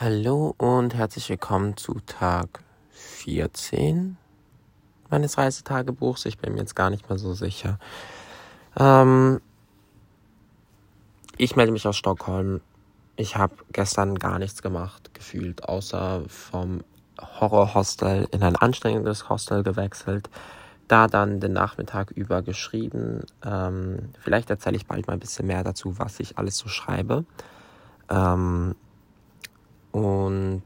Hallo und herzlich willkommen zu Tag 14 meines Reisetagebuchs. Ich bin mir jetzt gar nicht mehr so sicher. Ähm, ich melde mich aus Stockholm. Ich habe gestern gar nichts gemacht, gefühlt, außer vom Horrorhostel in ein anstrengendes Hostel gewechselt. Da dann den Nachmittag über geschrieben. Ähm, vielleicht erzähle ich bald mal ein bisschen mehr dazu, was ich alles so schreibe. Ähm, und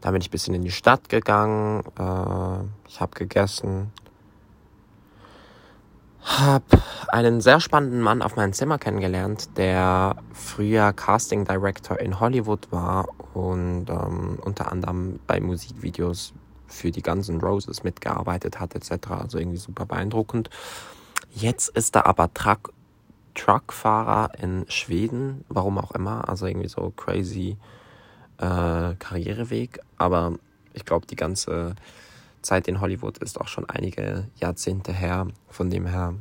dann bin ich ein bisschen in die Stadt gegangen. Äh, ich habe gegessen. Habe einen sehr spannenden Mann auf meinem Zimmer kennengelernt, der früher Casting Director in Hollywood war und ähm, unter anderem bei Musikvideos für die Guns N' Roses mitgearbeitet hat etc. Also irgendwie super beeindruckend. Jetzt ist er aber Truck, Truckfahrer in Schweden, warum auch immer. Also irgendwie so crazy äh, Karriereweg. Aber ich glaube, die ganze Zeit in Hollywood ist auch schon einige Jahrzehnte her. Von dem her,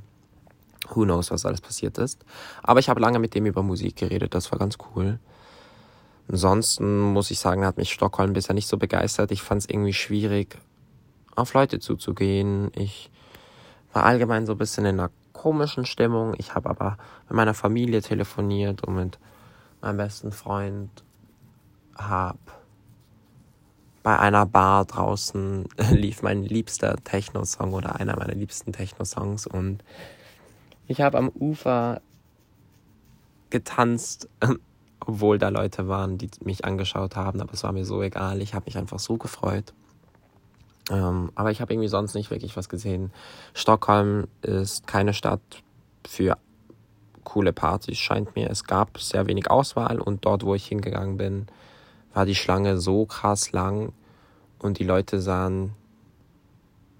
who knows, was alles passiert ist. Aber ich habe lange mit dem über Musik geredet, das war ganz cool. Ansonsten muss ich sagen, hat mich Stockholm bisher nicht so begeistert. Ich fand es irgendwie schwierig, auf Leute zuzugehen. Ich war allgemein so ein bisschen in einer komischen Stimmung. Ich habe aber mit meiner Familie telefoniert und mit meinem besten Freund habe. Bei einer Bar draußen lief mein liebster Techno-Song oder einer meiner liebsten Techno-Songs und ich habe am Ufer getanzt, obwohl da Leute waren, die mich angeschaut haben, aber es war mir so egal. Ich habe mich einfach so gefreut. Ähm, aber ich habe irgendwie sonst nicht wirklich was gesehen. Stockholm ist keine Stadt für coole Partys, scheint mir. Es gab sehr wenig Auswahl und dort, wo ich hingegangen bin, war die Schlange so krass lang und die Leute sahen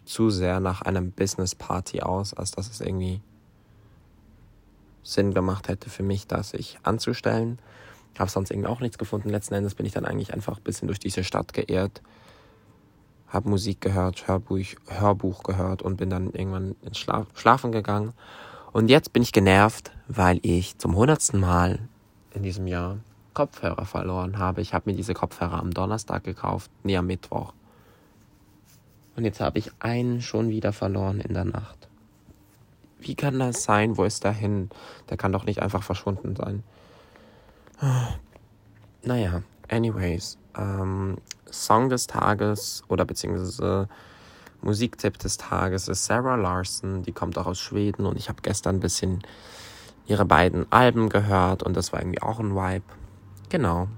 zu sehr nach einem Business Party aus, als dass es irgendwie Sinn gemacht hätte für mich, das sich anzustellen. Habe sonst irgendwie auch nichts gefunden. Letzten Endes bin ich dann eigentlich einfach ein bisschen durch diese Stadt geehrt, habe Musik gehört, Hörbuch, Hörbuch gehört und bin dann irgendwann ins Schlaf, Schlafen gegangen. Und jetzt bin ich genervt, weil ich zum hundertsten Mal in diesem Jahr Kopfhörer verloren habe. Ich habe mir diese Kopfhörer am Donnerstag gekauft, nee, am Mittwoch. Und jetzt habe ich einen schon wieder verloren in der Nacht. Wie kann das sein? Wo ist der hin? Der kann doch nicht einfach verschwunden sein. Naja, anyways. Ähm, Song des Tages oder beziehungsweise Musiktipp des Tages ist Sarah Larson. Die kommt auch aus Schweden und ich habe gestern ein bisschen ihre beiden Alben gehört und das war irgendwie auch ein Vibe. Genau.